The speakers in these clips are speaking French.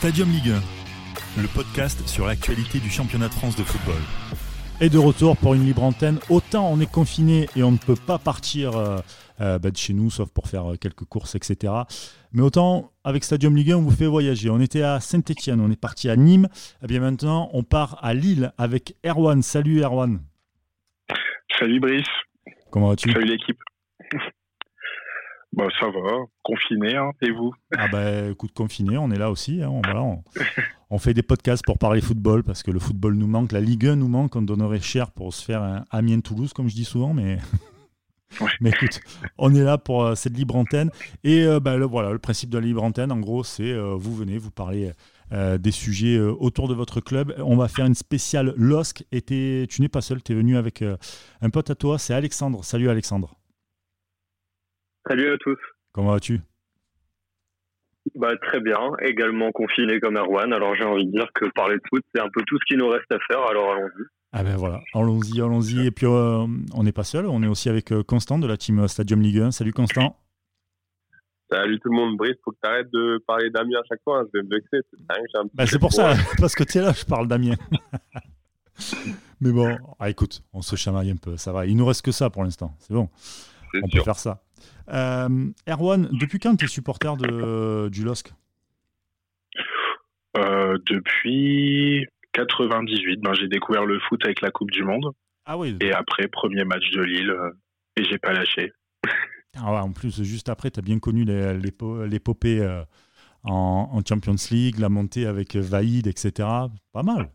Stadium Ligue 1, le podcast sur l'actualité du championnat de France de football. Et de retour pour une libre antenne. Autant on est confiné et on ne peut pas partir euh, euh, bah, de chez nous, sauf pour faire euh, quelques courses, etc. Mais autant avec Stadium Ligue 1, on vous fait voyager. On était à Saint-Etienne, on est parti à Nîmes. Et bien maintenant, on part à Lille avec Erwan. Salut Erwan. Salut Brice. Comment vas-tu? Salut l'équipe. Bah, ça va, confiné, hein, et vous? Ah bah écoute, confiné, on est là aussi. Hein, on, voilà, on, on fait des podcasts pour parler football parce que le football nous manque, la Ligue 1 nous manque, on donnerait cher pour se faire un Amiens-Toulouse, comme je dis souvent, mais... Ouais. Mais écoute, on est là pour euh, cette libre antenne. Et euh, bah, le, voilà, le principe de la libre antenne, en gros, c'est euh, vous venez, vous parlez des sujets autour de votre club. On va faire une spéciale LOSC. Et tu n'es pas seul, tu es venu avec un pote à toi, c'est Alexandre. Salut Alexandre. Salut à tous. Comment vas-tu? Bah, très bien, également confiné comme Erwan. Alors j'ai envie de dire que parler de foot, c'est un peu tout ce qui nous reste à faire, alors allons-y. Ah ben voilà, allons-y, allons-y. Et puis euh, on n'est pas seul, on est aussi avec euh, Constant de la team Stadium Ligue 1. Salut Constant. Salut tout le monde, Brice, faut que tu arrêtes de parler d'Amiens à chaque fois, hein, je vais me vexer. C'est dingue, j'ai un petit Bah, pour ça, parce que tu es là, je parle d'Amiens. Mais bon, ah, écoute, on se chamaille un peu, ça va. Il nous reste que ça pour l'instant, c'est bon, C'est on peut faire ça. Euh, Erwan, depuis quand tu es supporter de, du LOSC Euh, Depuis 98, ben, j'ai découvert le foot avec la Coupe du Monde. Ah oui, Et après, premier match de Lille, euh, et j'ai pas lâché. Ah ouais, en plus, juste après, tu as bien connu l'épopée euh, en, en Champions League, la montée avec Vaïd, etc. Pas mal.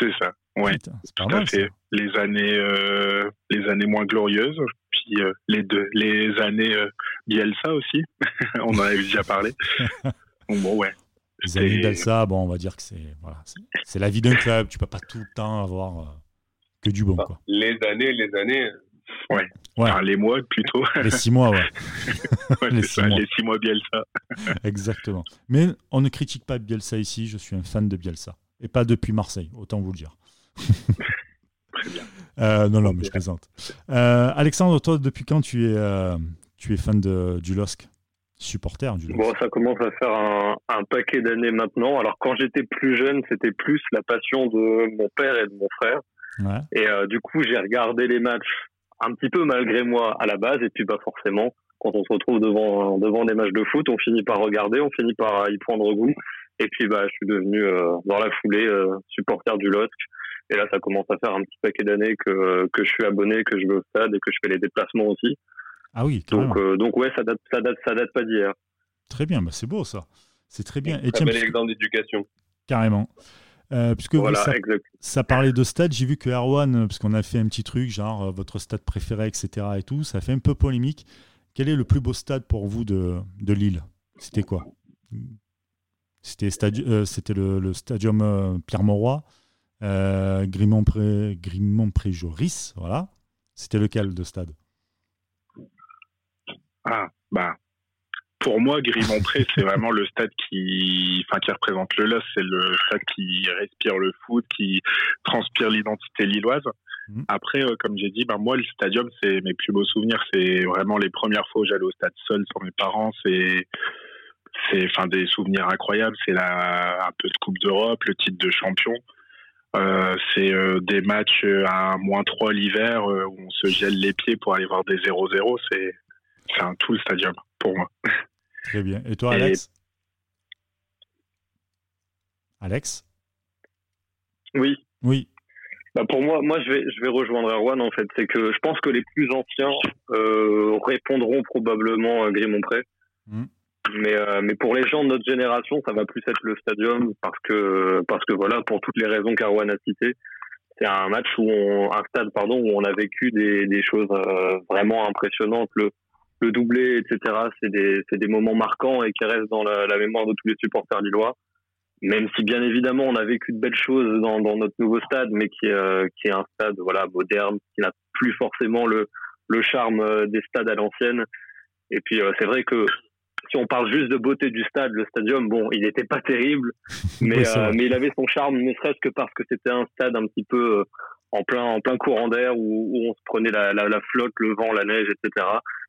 C'est ça, pas Tout à mal. fait. Les années, euh, les années moins glorieuses, puis euh, les deux, les années euh, Bielsa aussi. On en avait déjà parlé. Donc bon, ouais. Les C'était- d'Elsa, bon, on va dire que c'est voilà, c'est- la vie d'un club. Tu peux pas tout le temps avoir euh, que du bon. Enfin, Quoi. Les années, les années. Ouais. Enfin, les mois plutôt. Les six mois, ouais, Ouais, les six ça, mois. les six mois Bielsa. exactement. Mais on ne critique pas Bielsa ici. Je suis un fan de Bielsa. Et pas depuis Marseille, autant vous le dire. Très bien. Euh, non, non, mais je plaisante. Euh, Alexandre, toi, depuis quand tu es, euh, tu es fan de, du LOSC? Supporter du LOSC? Bon, ça commence à faire un, un paquet d'années maintenant. Alors quand j'étais plus jeune, c'était plus la passion de mon père et de mon frère. Ouais. Et du coup, j'ai regardé les matchs un petit peu malgré moi à la base. Et puis, bah, forcément, quand on se retrouve devant, devant des matchs de foot, on finit par regarder, on finit par y prendre goût. Et puis, bah, je suis devenu, dans la foulée, supporter du LOSC. Et là, ça commence à faire un petit paquet d'années que, que je suis abonné, que je vais au stade et que je fais les déplacements aussi. Ah oui. Donc, euh, donc ouais, ça date, ça date, ça date pas d'hier. Très bien, bah, c'est beau ça. C'est très bien. Et Très tiens, bel exemple d'éducation. carrément. Euh, puisque vous, Voilà, ça, exact. ça parlait de stade, j'ai vu que Erwan, euh, parce qu'on a fait un petit truc, genre euh, votre stade préféré, etc. et tout, ça fait un peu polémique. Quel est le plus beau stade pour vous de, de Lille? C'était quoi? C'était euh, le, le stadium euh, Pierre-Mauroy, euh, Grimont-Pré- Grimont-Pré-Joris, voilà. C'était lequel de stade? Ah, bah. Pour moi, Grimont-Pré, c'est vraiment le stade qui, enfin, qui représente le LOS. C'est le stade qui respire le foot, qui transpire l'identité lilloise. Mhm. Après, euh, comme j'ai dit, ben, moi, le stadium, c'est mes plus beaux souvenirs. C'est vraiment les premières fois où j'allais au stade seul sans mes parents. C'est, c'est, enfin, des souvenirs incroyables. C'est la, un peu de Coupe d'Europe, le titre de champion. Euh, c'est euh, des matchs euh, à moins 3 l'hiver euh, où on se gèle les pieds pour aller voir des 0-0. C'est, c'est un tout le stadium pour moi. Très bien. Et toi, Et- Alex? Alex? Oui. Oui. Bah pour moi, moi je vais, je vais rejoindre Erwan en fait. C'est que je pense que les plus anciens euh, répondront probablement à Grimont-Pré. Mhm. Mais, euh, mais pour les gens de notre génération, ça va plus être le stadium parce que, parce que voilà, pour toutes les raisons qu'Erwan a citées, c'est un match où on, un stade, pardon, où on a vécu des, des choses euh, vraiment impressionnantes. Le, le doublé, etc. C'est des, c'est des moments marquants et qui restent dans la, la mémoire de tous les supporters lillois. Même si bien évidemment on a vécu de belles choses dans, dans notre nouveau stade, mais qui euh, qui est un stade voilà moderne, qui n'a plus forcément le, le charme euh, des stades à l'ancienne. Et puis euh, c'est vrai que si on parle juste de beauté du stade, le stadium, bon, il n'était pas terrible, mais, Oui, c'est euh, mais il avait son charme, ne serait-ce que parce que c'était un stade un petit peu euh, en plein en plein courant d'air où, où on se prenait la, la, la flotte, le vent, la neige, etc.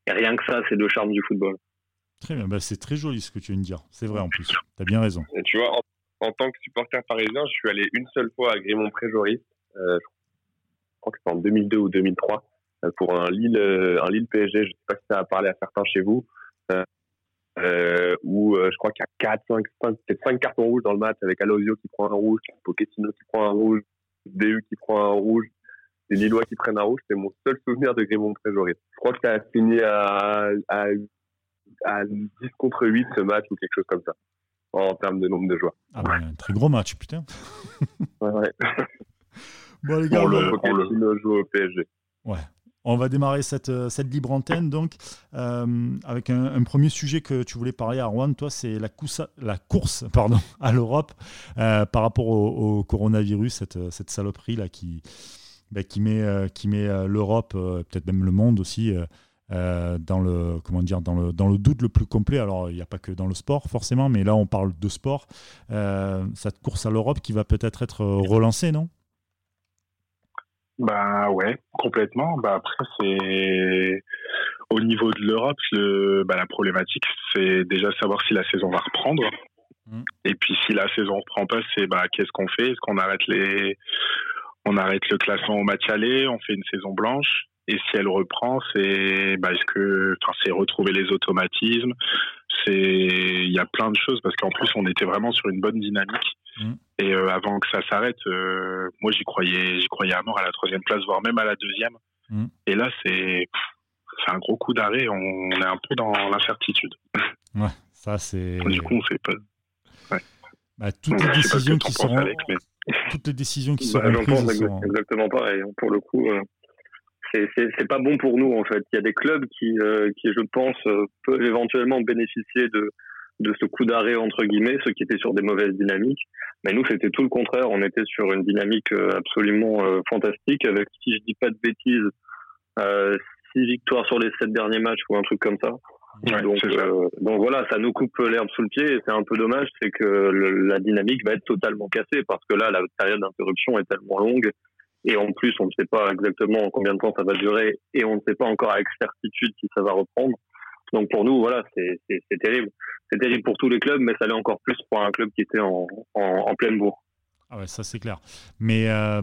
Et rien que ça, c'est le charme du football. Très bien. Bah, c'est très joli ce que tu viens de dire. C'est vrai en plus. Tu as bien raison. Et tu vois, en, en tant que supporter parisien, je suis allé une seule fois à Grimont-Pré-Joris. Euh, je crois que c'était en 2002 ou 2003 euh, pour un Lille, un Lille PSG. Je sais pas si ça a parlé à certains chez vous. Euh, où je crois qu'il y a 4, 5, 5, 5 cartons rouges dans le match avec Alosio qui prend un rouge, Pochettino qui prend un rouge, DU qui prend un rouge, les Lillois qui prennent un rouge. C'est mon seul souvenir de Grimont Tréjoris. Je crois que ça a fini à, à, à 10 contre 8 ce match ou quelque chose comme ça en termes de nombre de joueurs. Ah ben, un très gros match, putain. ouais, ouais. Bon, les gars, on on, le Pochettino joue au PSG. ouais. On va démarrer cette, euh, cette libre antenne donc euh, avec un, un, premier sujet que tu voulais parler à Rouen. Toi, c'est la, la, course pardon, à l'Europe euh, par rapport au, au, coronavirus, cette, cette saloperie là qui, bah, qui met, euh, qui met l'Europe, peut-être même le monde aussi. dans le comment dire dans le dans le doute le plus complet alors il n'y a pas que dans le sport forcément mais là on parle de sport cette course à l'Europe qui va peut-être être relancée non? Bah ouais, complètement. Bah après c'est au niveau de l'Europe, le bah, la problématique c'est déjà savoir si la saison va reprendre. Mmh. Et puis si la saison reprend pas, c'est bah qu'est-ce qu'on fait? Est-ce qu'on arrête les on arrête le classement au match aller, on fait une saison blanche? Et si elle reprend, c'est bah, est-ce que enfin c'est retrouver les automatismes, c'est il y a plein de choses parce qu'en plus on était vraiment sur une bonne dynamique Mmh. Et euh, avant que ça s'arrête, euh, moi j'y croyais, j'y croyais à mort à la troisième place, voire même à la deuxième. Mmh. Et là, c'est un gros coup d'arrêt. On, est un peu dans l'incertitude. Ouais, ça c'est. Du coup, on fait pas. Ouais. Bah, toutes, les décisions qui seront... Avec, mais... toutes les décisions qui seront bah, prises seront... exactement pareil. Pour le coup, euh, c'est pas bon pour nous en fait. Il y a des clubs qui, euh, qui je pense, euh, peuvent éventuellement bénéficier de de ce coup d'arrêt entre guillemets, ceux qui étaient sur des mauvaises dynamiques. Mais nous, c'était tout le contraire. On était sur une dynamique euh, absolument euh, fantastique avec, si je dis pas de bêtises, euh, six victoires sur les sept derniers matchs ou un truc comme ça. Ouais, donc, euh, donc voilà, ça nous coupe l'herbe sous le pied et c'est un peu dommage, c'est que le, la dynamique va être totalement cassée parce que là, la période d'interruption est tellement longue et en plus, on ne sait pas exactement combien de temps ça va durer et on ne sait pas encore avec certitude si ça va reprendre. Donc pour nous, voilà, c'est terrible. C'est terrible pour tous les clubs, mais ça l'est encore plus pour un club qui était en, en, en pleine bourre. Ah ouais, ça c'est clair. Mais euh,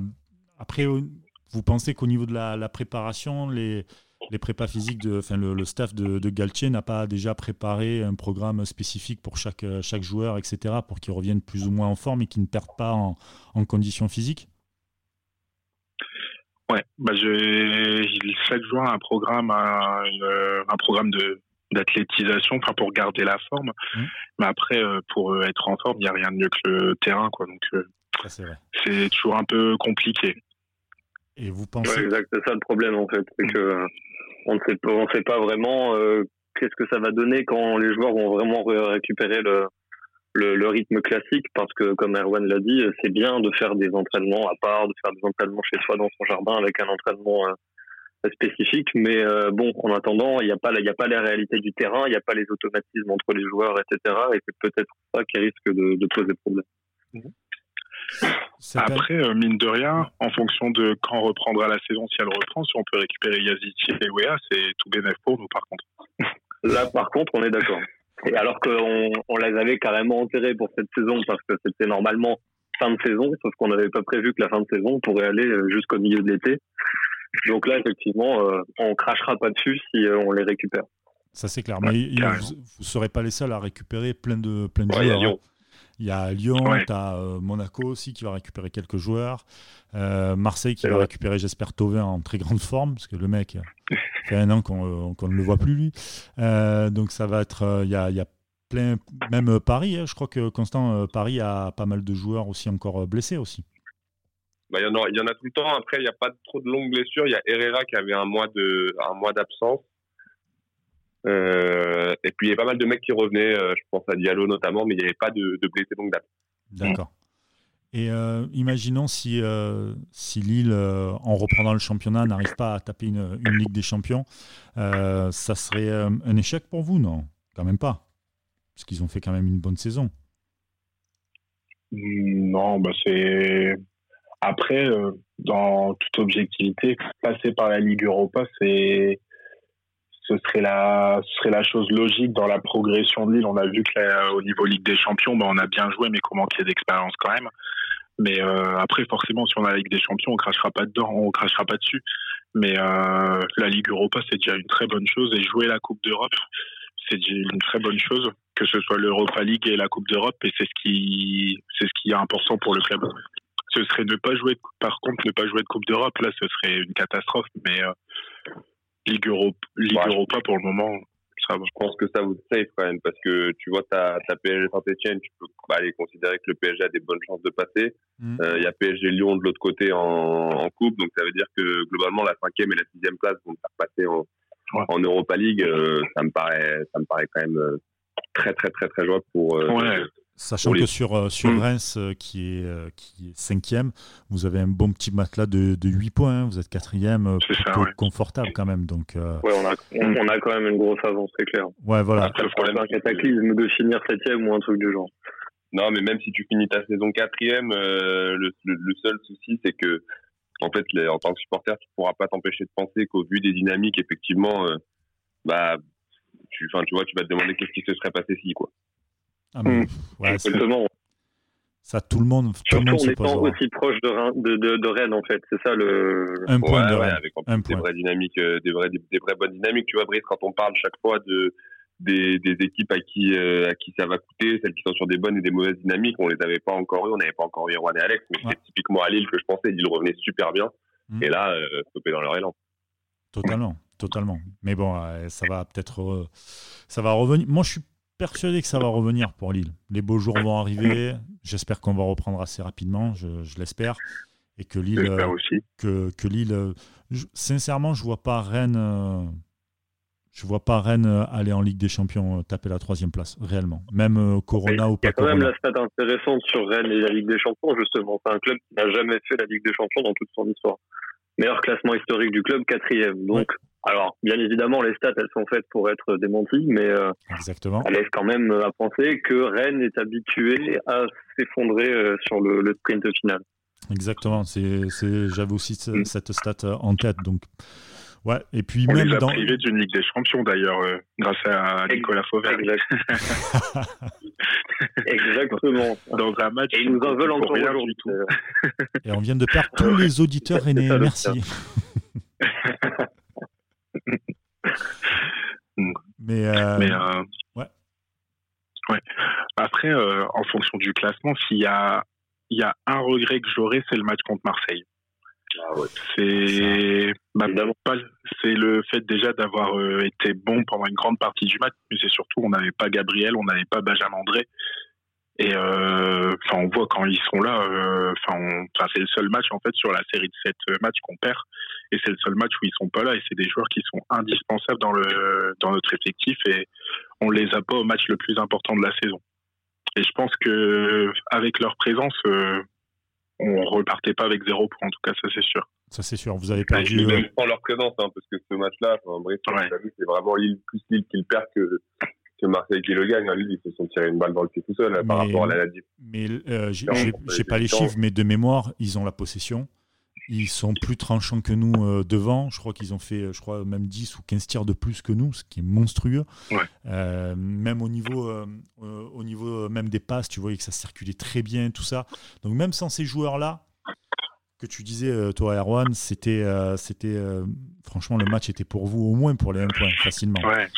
après, vous pensez qu'au niveau de la, la, préparation, les, les prépas physiques, de, enfin le, le staff de, de Galtier n'a pas déjà préparé un programme spécifique pour chaque, chaque joueur, etc., pour qu'ils reviennent plus ou moins en forme et qu'ils ne perdent pas en, en conditions physiques? Ouais, bah je, chaque joueur a un programme, un, un programme de, d'athlétisation, enfin pour garder la forme. Mmh. Mais après, euh, pour euh, être en forme, il n'y a rien de mieux que le terrain, quoi. Donc euh, c'est toujours un peu compliqué. Et vous pensez ouais, exact, c'est ça le problème en fait, c'est que on ne sait pas, on sait pas vraiment qu'est-ce que ça va donner quand les joueurs vont vraiment récupérer le, le, le rythme classique, parce que comme Erwan l'a dit, c'est bien de faire des entraînements à part, de faire des entraînements chez soi dans son jardin avec un entraînement spécifique, mais euh, bon, en attendant, il n'y a pas, il y a pas les réalités du terrain, il n'y a pas les automatismes entre les joueurs, etc. Et c'est peut-être ça qui risque de, de poser problème. Après, euh, mine de rien, en fonction de quand reprendra la saison, si elle reprend, si on peut récupérer Yaziti et Wea, c'est tout bénéf pour nous, par contre. Là, par contre, on est d'accord. Et alors qu'on on les avait carrément enterrés pour cette saison, parce que c'était normalement fin de saison, sauf qu'on n'avait pas prévu que la fin de saison pourrait aller euh, jusqu'au milieu de l'été. Donc là, effectivement, euh, on crachera pas dessus si euh, on les récupère. Ça, c'est clair. Mais vous ne serez pas les seuls à récupérer plein de, plein de joueurs. Hein. Il y a Lyon, ouais. tu as euh, Monaco aussi qui va récupérer quelques joueurs. Euh, Marseille qui va vrai. récupérer, j'espère, Tovin en très grande forme, parce que le mec, fait un an qu'on qu ne le voit plus, lui. Donc ça va être. Il y a, y, a, plein. Même Paris, hein, je crois que Constant, Paris a pas mal de joueurs aussi encore blessés aussi. Bah, il, y en a, il y en a tout le temps. Après, il n'y a pas trop de longues blessures. Il y a Herrera qui avait un mois de un mois d'absence. Euh, et puis il y a pas mal de mecs qui revenaient. Euh, je pense à Diallo notamment, mais il n'y avait pas de, de blessés longue date. D'accord. Et euh, imaginons si, euh, si Lille, euh, en reprenant le championnat, n'arrive pas à taper une, une, Ligue des Champions, ça serait un échec pour vous, non Quand même pas. Parce qu'ils ont fait quand même une bonne saison. Non, bah c'est après, euh, dans toute objectivité, passer par la Ligue Europa, c'est ce serait la, ce serait la chose logique dans la progression de Lille. On a vu que au niveau Ligue des Champions, ben, on a bien joué, mais qu'on manquait d'expérience quand même. Mais euh, après, forcément, si on a la Ligue des Champions, on crachera pas dedans, on crachera pas dessus. Mais euh, la Ligue Europa, c'est déjà une très bonne chose. Et jouer la Coupe d'Europe, c'est une très bonne chose, que ce soit l'Europa League et la Coupe d'Europe. Et c'est ce qui, c'est ce qui est important pour le club. Ce serait ne pas jouer, par contre, ne pas jouer de Coupe d'Europe, là, ce serait une catastrophe. Mais euh, Ligue, Europe, Ligue Europa, pour le moment, ça va. Je pense que ça vous safe quand même, parce que tu vois, ta, ta PSG Saint-Etienne, tu peux bah, aller considérer que le PSG a des bonnes chances de passer. Mm. Euh, il y a PSG Lyon de l'autre côté en, en, coupe, donc ça veut dire que globalement, la cinquième et la sixième place vont faire passer en, en Europa League. Euh, ça me paraît, ça me paraît quand même euh, très, très, très, très jouable pour, ouais. Sachant que sur, euh, sur mm. Reims, euh, qui, est, euh, qui est cinquième, vous avez un bon petit matelas de, de 8 points. Hein. Vous êtes quatrième, plutôt confortable quand même. Donc, Ouais, on a, on, a quand même une grosse avance, c'est clair. Ouais, voilà. Après, le problème, un cataclysme de finir septième ou un truc du genre. Non, mais même si tu finis ta saison quatrième, le, le, seul souci, c'est que, en fait, en tant que supporter, tu ne pourras pas t'empêcher de penser qu'au vu des dynamiques, effectivement, bah, tu, tu vois, tu vas te demander qu'est-ce qui se serait passé si, quoi. Ah, hmm. Ça, tout le monde. Surtout tout en étant aussi proche de, de, de, Rennes, en fait. C'est ça le. Un point de avec des vraies dynamiques, euh, des vraies, des, vraies bonnes dynamiques. Tu vois, Brice, quand on parle chaque fois de des, des équipes à qui euh, à qui ça va coûter, celles qui sont sur des bonnes et des mauvaises dynamiques, on les avait pas encore eu. On n'avait pas encore eu Juan et Alex, mais c'est typiquement à Lille que je pensais. Lille revenait super bien. Hmm. Et là, euh, stoppé dans leur élan. Totalement, totalement. Mais bon, ça va peut-être, ça va revenir. Moi, je suis persuadé que ça va revenir pour Lille. Les beaux jours vont arriver. J'espère qu'on va reprendre assez rapidement, je, l'espère. Et que Lille. Euh, aussi. Que, que Lille. Euh, sincèrement, je vois pas Rennes. Euh, je vois pas Rennes aller en Ligue des Champions taper la troisième place, réellement. Même Corona ou pas. Il y a quand même la stat intéressante sur Rennes et la Ligue des Champions, justement. C'est un club qui n'a jamais fait la Ligue des Champions dans toute son histoire. Meilleur classement historique du club, quatrième. Donc, alors, bien évidemment, les stats, elles sont faites pour être démenties, mais euh, Exactement. elles laissent quand même à penser que Rennes est habitué à s'effondrer euh, sur le, sprint final. Exactement. C'est, j'avais aussi mm. cette stat euh, en tête. Donc, ouais. Et puis On même les a dans... privés d'une Ligue des Champions d'ailleurs, grâce à Nicolas Fauvert. Exactement. Dans un match. Et ils nous en veulent encore aujourd'hui. Et on vient de perdre tous les auditeurs aînés. Merci. Mais, euh, euh, ouais. ouais. Après, euh, en fonction du classement, s'il y a, il y a un regret que j'aurais, c'est le match contre Marseille. Ah c'est bah, c'est le fait déjà d'avoir été bon pendant une grande partie du match, mais c'est surtout on n'avait pas Gabriel, on n'avait pas Benjamin André, et enfin on voit quand ils sont là, enfin c'est le seul match en fait sur la série de sept matchs qu'on perd et c'est le seul match où ils sont pas là et c'est des joueurs qui sont indispensables dans le dans notre effectif et on les a pas au match le plus important de la saison. Et je pense que avec leur présence, euh, on repartait pas avec zéro point en tout cas, ça c'est sûr. Ça c'est sûr. Vous avez perdu. même sans leur présence, hein, parce que ce match-là, bref, c'est vraiment Lille plus Lille qui le perd que que Marseille qui le gagne. Hein. Lille, ils se sont tirés une balle dans le pied tout seul hein, par rapport à la Mais euh, j'ai pas les chiffres, mais de mémoire, ils ont la possession. Ils sont plus tranchants que nous euh, devant. Je crois qu'ils ont fait, je crois, même 10 ou 15 tirs de plus que nous, ce qui est monstrueux. Euh, même au niveau, euh, au niveau même des passes, tu voyais que ça circulait très bien, tout ça. Donc même sans ces joueurs-là, que tu disais, toi, Erwan, c'était, c'était franchement, le match était pour vous, au moins pour les 1 point, facilement. Ouais.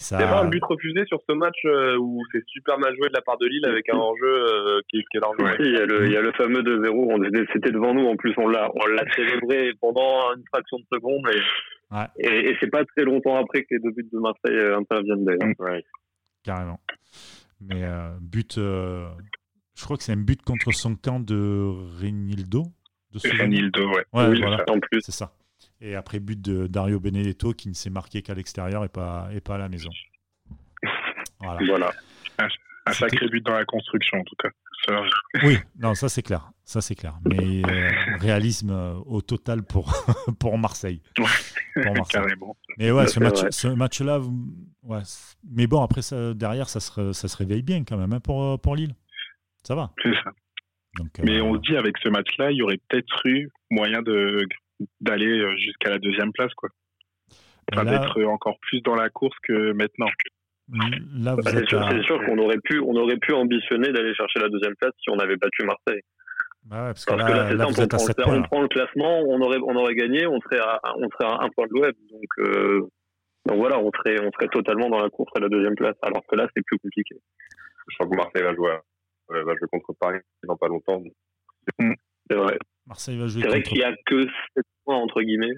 Ça... Il y a pas un but refusé sur ce match euh, où c'est super mal joué de la part de Lille avec un enjeu euh, qui, qui, est largement. Oui, il y, a le, il y a le fameux 2-0, c'était devant nous, en plus on l'a, on l'a célébré pendant une fraction de seconde et, ouais. et, et c'est pas très longtemps après que les deux buts de Marseille euh, interviennent d'ailleurs. Ouais. Carrément. Mais but, je crois que c'est un but contre son camp de Renildo. De Renildo, ouais. ouais oui, voilà. en plus. C'est ça. Et après, but de Dario Benedetto qui ne s'est marqué qu'à l'extérieur et pas, et pas à la maison. Voilà. Un, sacré but dans la construction, en tout cas. Oui, non, ça c'est clair. Ça c'est clair. Mais euh, réalisme euh, au total pour, pour Marseille. Carrément. Mais ouais, ce, match, ce match-là, ouais. mais bon, après, ça, derrière, ça se, ça se réveille bien quand même hein, pour, pour Lille. Ça va. C'est ça. mais on euh, se dit, avec ce match-là, il y aurait peut-être eu moyen de d'aller euh, jusqu'à la deuxième place, quoi. enfin, d'être encore plus dans la course que maintenant. Là, bah, c'est sûr, qu'on aurait pu, on aurait pu ambitionner d'aller chercher la deuxième place si on avait battu Marseille. Bah parce, que là, c'est simple, on, prend, le classement, on aurait, on aurait gagné, on serait à, on serait à un point de l'OM. Donc, euh, donc voilà, on serait, on serait totalement dans la course à la deuxième place. Alors que là, c'est plus compliqué. Je crois que Marseille va jouer, va jouer contre Paris dans pas longtemps. C'est vrai. Marseille va jouer. C'est vrai qu'il n'y a que 7 points entre guillemets.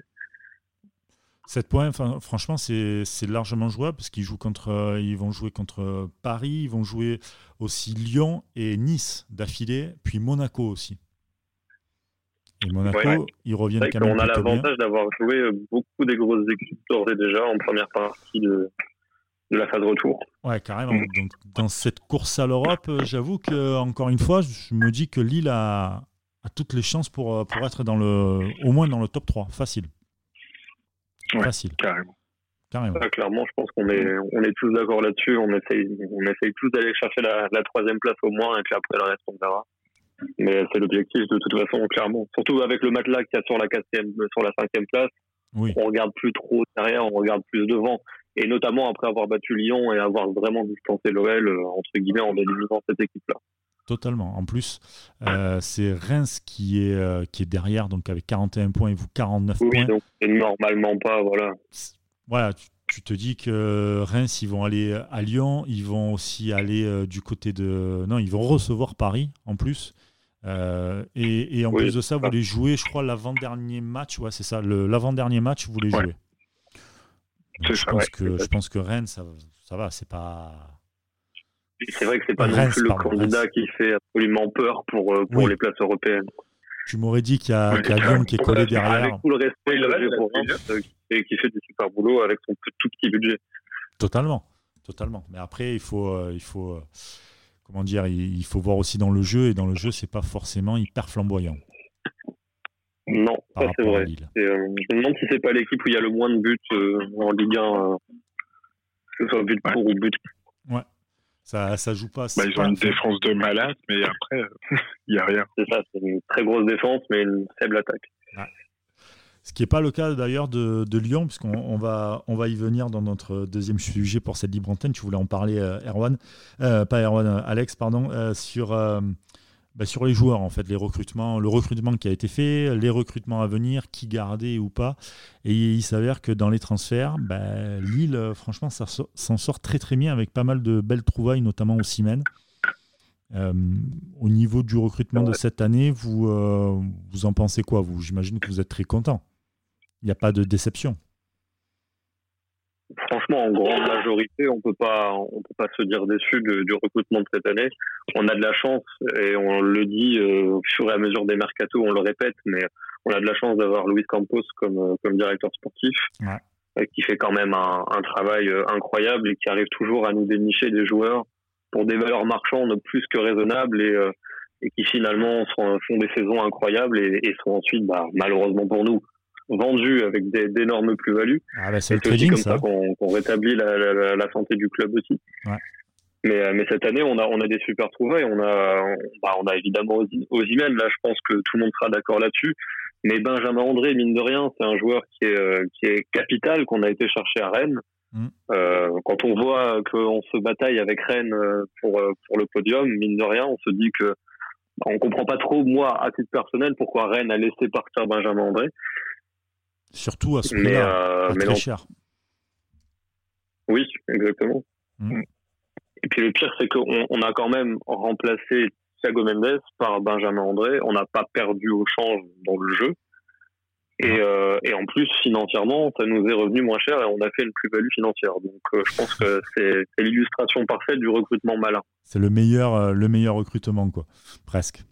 7 points, franchement, c'est largement jouable parce qu'ils jouent contre, euh, ils vont jouer contre Paris, ils vont jouer aussi Lyon et Nice d'affilée, puis Monaco aussi. Et Monaco, ils reviennent quand même. On a l'avantage d'avoir joué euh, beaucoup des grosses équipes d'ores et déjà en première partie de, de la phase retour. Ouais, carrément. Donc, dans cette course à l'Europe, euh, j'avoue que encore une fois, je me dis que Lille a, a toutes les chances pour, pour être dans le, au moins dans le top 3, facile. Facile. Carrément. Carrément. clairement, je pense qu'on est, on est tous d'accord là-dessus. On essaye, on essaye tous d'aller chercher la, la, troisième place au moins, et puis après le reste, on verra. Mais c'est l'objectif de toute façon, clairement. Surtout avec le matelas qu'il y a sur la quatrième, sur la cinquième place. Oui. On regarde plus trop derrière, on regarde plus devant. Et notamment après avoir battu Lyon et avoir vraiment distancé l'OL, euh, entre guillemets, en éliminant cette équipe-là. Totalement. En plus, euh, c'est Reims qui est, euh, qui est derrière, donc avec 41 points et vous 49 oui, points. donc normalement pas, voilà. Voilà, tu, te dis que Reims, ils vont aller à Lyon, ils vont aussi aller euh, du côté de. Non, ils vont recevoir Paris en plus. et, et, en plus de ça, vous les jouez, je crois, l'avant-dernier match. Ouais, c'est ça, l'avant-dernier match, vous les jouez. je, pense que, je pense que Rennes, ça, ça va, c'est pas c'est vrai que c'est pas non plus le candidat qui fait absolument peur pour, euh, pour les places européennes. Tu m'aurais dit qu'il y a, qu Lyon qui est collé derrière. Avec tout le respect pour Reims, qui, qui fait du super boulot avec son tout petit budget. Totalement, totalement. Mais après, il faut, euh, il faut, euh, comment dire, il, faut voir aussi dans le jeu et dans le jeu, c'est pas forcément hyper flamboyant. Non, ça c'est vrai. je me demande si c'est pas l'équipe où il y a le moins de buts en Ligue 1, que ce soit but pour ou but. Ouais, ça, ça joue pas. Bah, ils ont une défense de malade, mais après, il n'y a rien. C'est ça, c'est une très grosse défense, mais une faible attaque. Ce qui n'est pas le cas d'ailleurs de, de, Lyon, puisqu'on on va, on va y venir dans notre deuxième sujet pour cette libre antenne. Tu voulais en parler, euh, Erwan, euh, pas Erwan, euh, Alex, pardon, sur bah, sur les joueurs, en fait, les recrutements, le recrutement qui a été fait, les recrutements à venir, qui garder ou pas. Et il s'avère que dans les transferts, bah, Lille, euh, franchement, ça s'en sort très très bien avec pas mal de belles trouvailles, notamment au Simen. Euh, au niveau du recrutement de cette année, vous, euh, en pensez quoi vous? J'imagine que vous êtes très content. Il n'y a pas de déception franchement, en grande majorité, on peut pas, on peut pas se dire déçu du recrutement de cette année. On a de la chance et on le dit euh, au fur et à mesure des mercatos, on le répète, mais on a de la chance d'avoir Luis Campos comme, euh, comme directeur sportif, ouais. qui fait quand même un, un, travail euh, incroyable et qui arrive toujours à nous dénicher des joueurs pour des valeurs marchandes plus que raisonnables et, et qui finalement font, font des saisons incroyables et, et sont ensuite, bah, malheureusement pour nous, vendu avec d'énormes plus-values. Ah bah c'est aussi comme ça, qu'on rétablit la, la, la, santé du club aussi. Ouais. Mais, euh, mais cette année, on a, on a des super trouvailles. On a, on, bah, on a évidemment. Là, je pense que tout le monde sera d'accord là-dessus. Mais Benjamin André, mine de rien, c'est un joueur qui est, euh, qui est capital, qu'on a été chercher à Rennes. Mm. Euh, quand on voit qu'on se bataille avec Rennes euh, pour, pour le podium, mine de rien, on se dit que bah, on comprend pas trop, moi, à titre personnel, pourquoi Rennes a laissé partir Benjamin André. Surtout à ce prix-là, euh, très cher. Oui, exactement. Mm. Et puis le pire, c'est qu'on on a quand même remplacé Thiago Mendes par Benjamin André. On n'a pas perdu au change dans le jeu. Et, euh, et, en plus, financièrement, ça nous est revenu moins cher et on a fait une plus-value financière. Donc euh, je pense que c'est l'illustration parfaite du recrutement malin. C'est le meilleur, euh, le meilleur recrutement, quoi. Presque.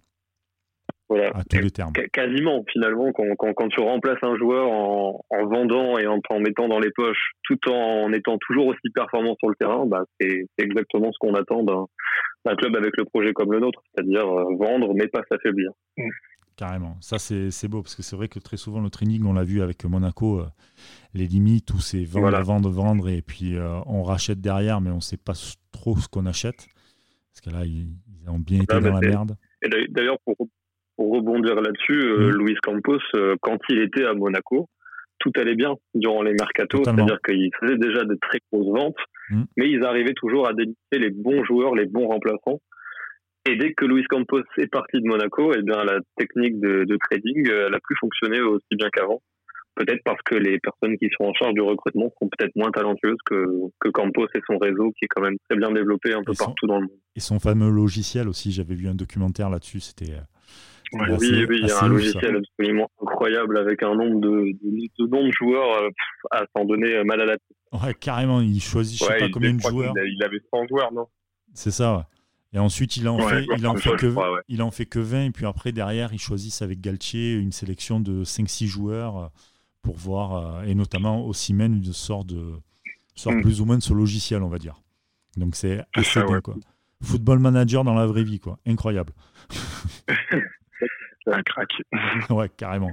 Voilà. À tous les termes. Quasiment, finalement, quand, quand, quand, tu remplaces un joueur en, en vendant et en, en mettant dans les poches, tout en étant toujours aussi performant sur le terrain, bah, c'est exactement ce qu'on attend d'un club avec le projet comme le nôtre, c'est-à-dire euh, vendre mais pas s'affaiblir. Mmh. Carrément. Ça, c'est beau, parce que c'est vrai que très souvent, le training, on l'a vu avec Monaco, euh, les limites où c'est vendre, voilà. vendre, vendre, et puis euh, on rachète derrière, mais on ne sait pas trop ce qu'on achète. Parce que là, ils, ils ont bien été ah, dans la merde. Et d'ailleurs, pour, pour rebondir là-dessus, euh, mmh. Luis Campos, euh, quand il était à Monaco, tout allait bien durant les mercatos, c'est-à-dire qu'ils faisaient déjà de très grosses ventes, mm. mais ils arrivaient toujours à délimiter les bons joueurs, les bons remplaçants. Et dès que Luis Campos est parti de Monaco, eh bien la technique de, trading, euh, elle a plus fonctionné aussi bien qu'avant. Peut-être parce que les personnes qui sont en charge du recrutement sont peut-être moins talentueuses que, que Campos et son réseau qui est quand même très bien développé un peu partout dans le monde. Et son fameux logiciel aussi, j'avais vu un documentaire là-dessus, c'était oui, oui, il y a un logiciel absolument incroyable avec un nombre de, de, de joueurs euh, à s'en donner euh, mal à la tête. Ouais, carrément, il choisit je sais pas combien de joueurs. Il avait 100 joueurs, non? C'est ça, ouais. Et ensuite, il en, fait, il en fait, que, il en fait que 20, et puis après, derrière, il choisit avec Galtier une sélection de 5-6 joueurs euh, pour voir, et notamment Ossimène, une sorte de sort mm. plus ou moins de ce logiciel, on va dire. Donc c'est assez bien, quoi. Football manager dans la vraie vie, quoi. Incroyable. un crack. ouais, carrément.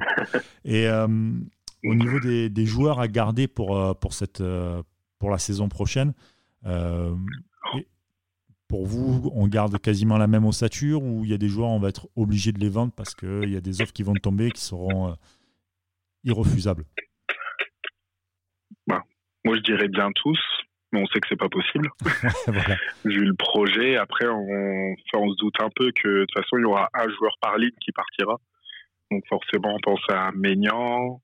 Et euh, au niveau des, des, joueurs à garder pour, euh, pour, cette, euh, pour la saison prochaine, pour vous, on garde quasiment la même ossature ou il y a des joueurs, on va être obligé de les vendre parce qu'il y a des offres qui vont tomber qui seront irrefusables? Bah, Moi, je dirais bien tous mais on sait que c'est pas possible. Vu le projet, après, on, on se doute un peu que de toute façon, il y aura un joueur par ligne qui partira. Donc forcément, on pense à Maignan,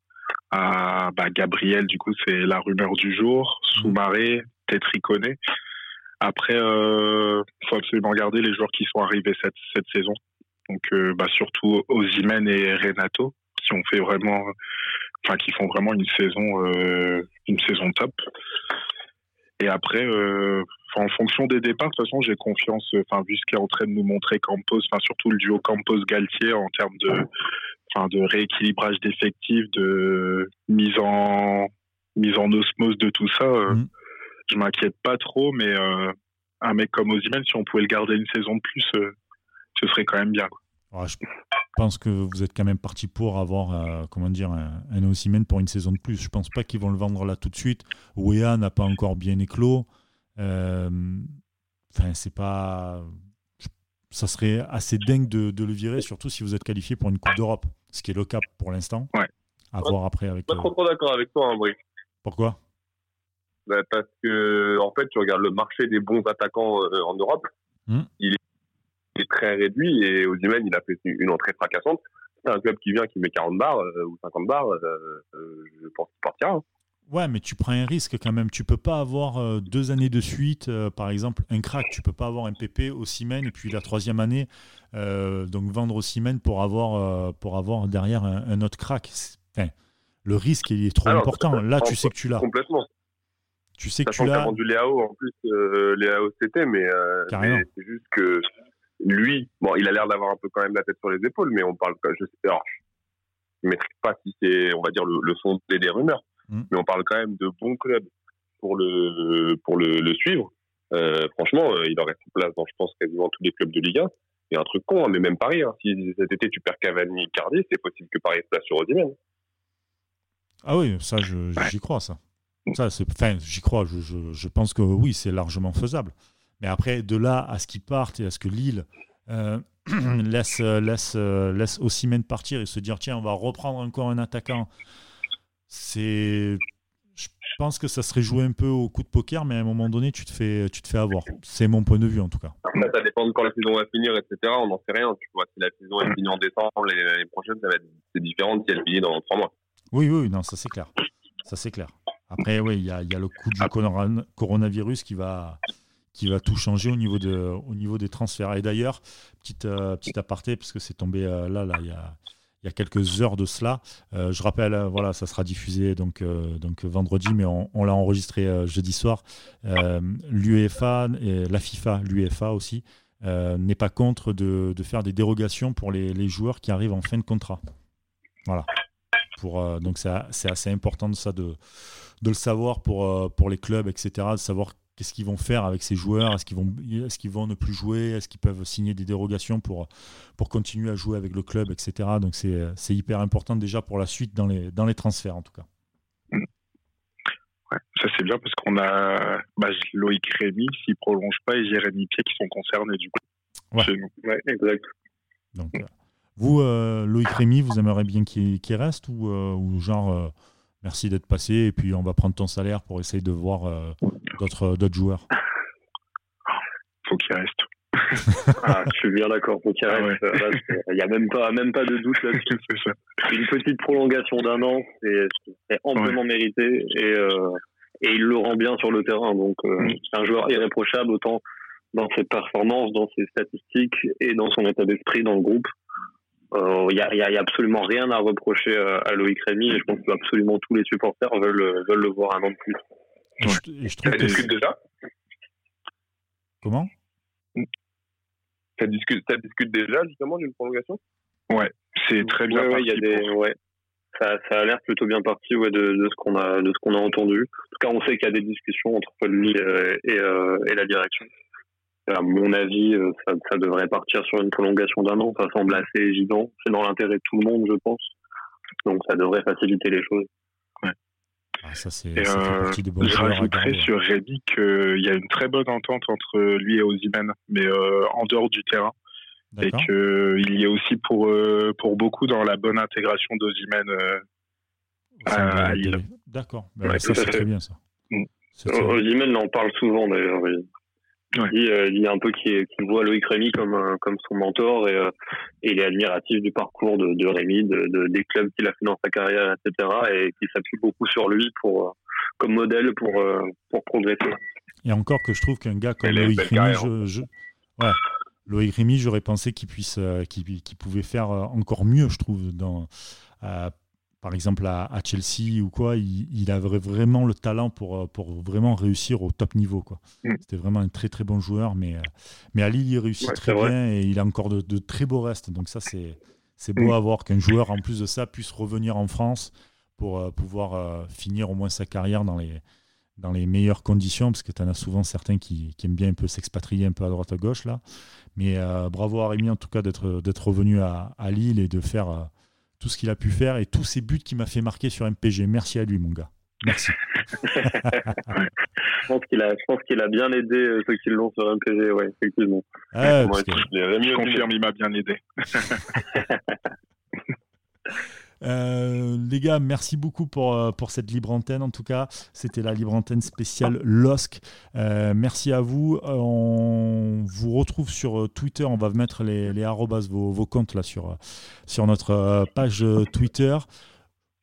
à bah, Gabriel, du coup, c'est la rumeur du jour. Soumaré, peut-être Après, euh, faut absolument garder les joueurs qui sont arrivés cette, cette saison. Donc, euh, bah, surtout Ozimen et Renato, qui ont fait vraiment, enfin, qui font vraiment une saison, euh, une saison top. Et après, euh, en fonction des départs, de toute façon, j'ai confiance, enfin, vu ce qu'est en train de nous montrer Campos, enfin, surtout le duo Campos-Galtier en termes de, enfin, de rééquilibrage d'effectifs, de mise en, mise en osmose de tout ça, euh, mm. je m'inquiète pas trop, mais euh, un mec comme Ozymen, si on pouvait le garder une saison de plus, euh, ce serait quand même bien. je pense que vous êtes quand même parti pour avoir comment dire, un, un pour une saison de plus. Je pense pas qu'ils vont le vendre là tout de suite. Wea n'a pas encore bien éclos. Enfin, c'est pas. Ça serait assez dingue de, de, le virer, surtout si vous êtes qualifié pour une Coupe d'Europe, ce qui est le cas pour l'instant. Ouais. À voir après avec. Pas trop, trop d'accord avec toi, hein, Brice. Pourquoi? Bah, Parce que, en fait, tu regardes le marché des bons attaquants euh, en Europe, hmm. il, est, très réduit et Ozymen, il a fait une entrée fracassante. C'est un club qui vient, qui met 40 bars euh, ou 50 bars, euh, je pense qu'il partira. Hein. Ouais, mais tu prends un risque quand même. Tu peux pas avoir euh, deux années de suite, euh, par exemple, un crack. Tu peux pas avoir un PP au Siemens et puis la troisième année, euh, donc vendre au Siemens pour avoir, pour avoir derrière un, autre crack. le risque il est trop important. Là, tu sais que tu l'as. Complètement. Tu sais que tu l'as. vendu Léao en plus, Léao c'était, mais, mais c'est juste que lui, bon, il a l'air d'avoir un peu quand même la tête sur les épaules, mais on parle, je sais, alors, je ne maîtrise pas si c'est, on va dire, le, le des rumeurs Mm. Mais on parle quand même de bons clubs pour le, pour le, le suivre. Euh, franchement, euh, il aurait place dans, je pense, quasiment tous les clubs de Ligue 1. Il y a un truc con, hein, mais même Paris, hein, si cet été tu perds Cavani Cardi, c'est possible que Paris se place sur Osimhen. Ah oui, ça, j'y crois, ça. ça enfin, j'y crois, je, je, je, pense que oui, c'est largement faisable. Mais après, de là à ce qu'ils partent et à ce que Lille euh, laisse, laisse, laisse Osimhen partir et se dire tiens, on va reprendre encore un attaquant c'est je pense que ça serait joué un peu au coup de poker, mais à un moment donné, tu te fais, tu te fais avoir. C'est mon point de vue, en tout cas. Bah, ça dépend de quand la saison va finir, etc. On n'en sait rien. Tu vois, si la saison est finie en décembre, l'année prochaine, ça va être c'est différent si elle finit dans trois mois. Oui, oui, non, ça c'est clair. Ça c'est clair. Après, oui, il y y a, le coup du coronavirus qui va, qui va tout changer au niveau, de, au niveau des transferts. Et d'ailleurs, petite, euh, petite aparté, parce que c'est tombé euh, là, là, il y a il y a quelques heures de cela. Euh, je rappelle, voilà, ça sera diffusé donc, donc vendredi, mais on, l'a enregistré jeudi soir. L'UEFA et la FIFA, l'UEFA aussi, n'est pas contre de, de, faire des dérogations pour les, les, joueurs qui arrivent en fin de contrat. Voilà. Pour, donc c'est assez important de ça de, de le savoir pour, pour les clubs, etc. De savoir Qu'est-ce qu'ils vont faire avec ces joueurs? Est-ce qu'ils vont, est vont ne plus jouer? Est-ce qu'ils peuvent signer des dérogations pour, pour continuer à jouer avec le club, etc. Donc c'est hyper important déjà pour la suite dans les, dans les transferts en tout cas. Ouais, ça c'est bien parce qu'on a bah, Loïc Rémy s'il prolonge pas et Jérémy Pied qui sont concernés du coup. Ouais, exact. Donc, euh, vous, euh, Loïc Rémy, vous aimeriez bien qu'il reste ou, euh, ou genre Merci d'être passé et puis on va prendre ton salaire pour essayer de voir d'autres d'autres joueurs. Faut qu'il reste. Ah, je suis bien d'accord. Faut qu'il Ah reste. C'est- Il n'y a même pas, même pas de doute là-dessus. Une petite prolongation d'un an, c'est amplement mérité et, euh, et il le rend bien sur le terrain. Donc, euh, Mm. c'est un joueur irréprochable autant dans ses performances, dans ses statistiques et dans son état d'esprit dans le groupe. Euh, Il n'y a, il y a- il y a absolument rien à reprocher euh, à Loïc Rémy et je pense que absolument tous les supporters veulent, veulent le voir un an de plus. Et je, et je trouve Ça que discute déjà? Comment? Ça discute, ça discute déjà justement d'une prolongation? C'est très bien Ouais, ouais, parti il y a des, pour- ouais. Ça, ça a l'air plutôt bien parti ouais, de, de ce qu'on a, de ce qu'on a entendu. En tout cas, on sait qu'il y a des discussions entre lui euh, et, euh, et la direction. À mon avis, euh, ça, ça devrait partir sur une prolongation d'un an. Ça semble assez évident. C'est dans l'intérêt de tout le monde, je pense. Donc, ça devrait faciliter les choses. Ah, Ça, c'est Et, ça fait euh, partie des bons je rajouterais sur Réby qu'il y a une très bonne entente entre lui et Ozyman, mais euh, en dehors du terrain. Et qu'il y a aussi pour, euh, pour beaucoup dans la bonne intégration d'Ozyman. euh, à Lille. D'accord. Ben, Ouais, ça, à c'est très bien, ça. Mm. Ozymen en parle souvent d'ailleurs. Il, Ouais. il dit, euh, il un peu qu'il qu'il voit Loïc Rémy comme, un- comme son mentor et, euh, et il est admiratif du parcours de, de Rémy, de, de- des clubs qu'il a fait dans sa carrière, etc. Et qu'il s'appuie beaucoup sur lui pour, euh, comme modèle pour, euh, pour progresser. Et encore que je trouve qu'un gars comme Loïc Rémy, carrière, je, je- ouais, Loïc Rémy, j'aurais pensé qu'il puisse, euh, qu'il, qu'il pouvait faire euh, encore mieux, je trouve, dans, euh, par exemple à, à Chelsea ou quoi, il, il avait vraiment le talent pour, euh, pour vraiment réussir au top niveau, quoi. Mm. C'était vraiment un très très bon joueur, mais, euh, mais à Lille, il réussit Ouais, très vrai. bien et il a encore de, de très beaux restes. Donc ça, c'est, c'est beau Mm. à voir qu'un joueur, en plus de ça, puisse revenir en France pour euh, pouvoir euh, finir au moins sa carrière dans les, dans les meilleures conditions, parce que tu en as souvent certains qui, qui aiment bien un peu s'expatrier un peu à droite à gauche là. Mais euh, bravo à Rémi en tout cas d'être d'être revenu à, à Lille et de faire tout ce qu'il a pu faire et tous ces buts qu'il m'a fait marquer sur MPG. Merci à lui mon gars. Merci. Je pense qu'il a, je pense qu'il a bien aidé euh, ceux qui l'ont sur MPG, ouais, effectivement. Ah, parce Ouais, que, Je aussi, confirme, il m'a bien aidé. euh, les gars, merci beaucoup pour, euh, pour cette libre antenne en tout cas. C'était la libre antenne spéciale LOSC. Euh, merci à vous. On vous retrouve sur Twitter. On va mettre les, arrobas, vos, vos comptes là sur, sur notre page Twitter.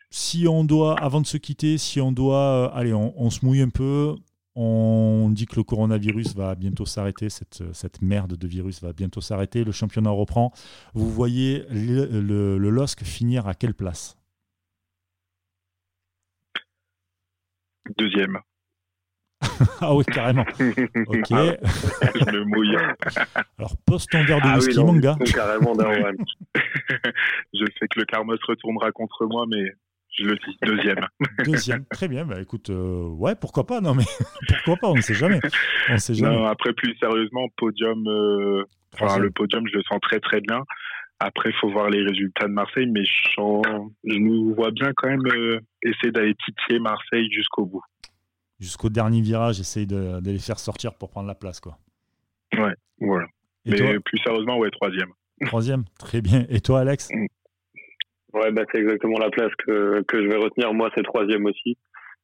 Si on doit, avant de se quitter, si on doit, allez, on se mouille un peu. On dit que le coronavirus va bientôt s'arrêter, cette, cette merde de virus va bientôt s'arrêter, le championnat reprend. Vous voyez le, le, le LOSC finir à quelle place? Deuxième. Ah oui, carrément. Ok. Je me mouille. Alors, pose ton verre de Ah oui, whisky, non, mon gars. carrément je sais que le karma se retournera contre moi, mais je le dis. Deuxième. Deuxième. Très bien. Bah, écoute, euh, ouais, pourquoi pas? Non, mais pourquoi pas? On ne sait jamais. On sait jamais. Non, après, plus sérieusement, podium. euh, Enfin, le podium, je le sens très très bien. Après, il faut voir les résultats de Marseille, mais je, sens- je nous vois bien quand même euh, essayer d'aller titiller Marseille jusqu'au bout. Jusqu'au dernier virage, essaye de, de les faire sortir pour prendre la place, quoi. Voilà. Et mais plus sérieusement, ouais, troisième. troisième Très bien. Et toi, Alex? Ouais, bah, c'est exactement la place que, que je vais retenir. Moi, c'est troisième aussi.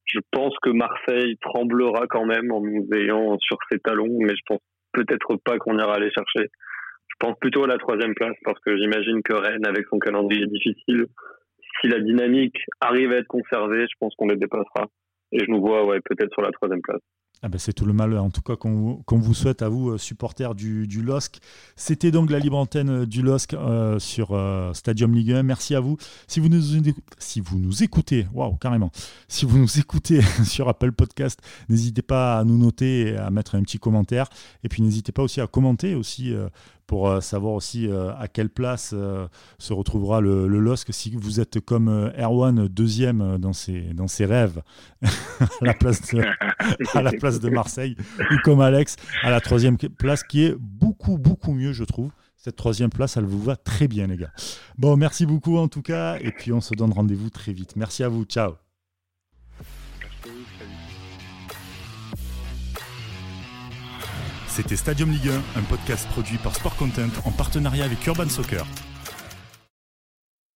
Je pense que Marseille tremblera quand même en nous ayant sur ses talons, mais je pense peut-être pas qu'on ira les chercher. Je pense plutôt à la troisième place parce que j'imagine que Rennes, avec son calendrier difficile, si la dynamique arrive à être conservée, je pense qu'on les dépassera. Et je nous vois, ouais, peut-être sur la troisième place. Ah ben, c'est tout le mal, en tout cas, qu'on qu'on vous souhaite à vous, euh, supporters du, du LOSC. C'était donc la libre antenne euh, du LOSC euh, sur Stadium Ligue 1. Merci à vous. Si vous nous, si vous nous écoutez, waouh, carrément, si vous nous écoutez sur Apple Podcast, n'hésitez pas à nous noter et à mettre un petit commentaire. Et puis, n'hésitez pas aussi à commenter aussi pour savoir aussi à quelle place se retrouvera le, le LOSC. Si vous êtes comme Erwan, deuxième dans ses, dans ses rêves, à la place de, la de Marseille, ou comme Alex à la troisième place, qui est beaucoup, beaucoup mieux, je trouve. Cette troisième place, elle vous va très bien, les gars. Bon, merci beaucoup en tout cas, et puis on se donne rendez-vous très vite. Merci à vous, ciao. C'était Stadium Ligue 1, un podcast produit par Sport Content en partenariat avec Urban Soccer.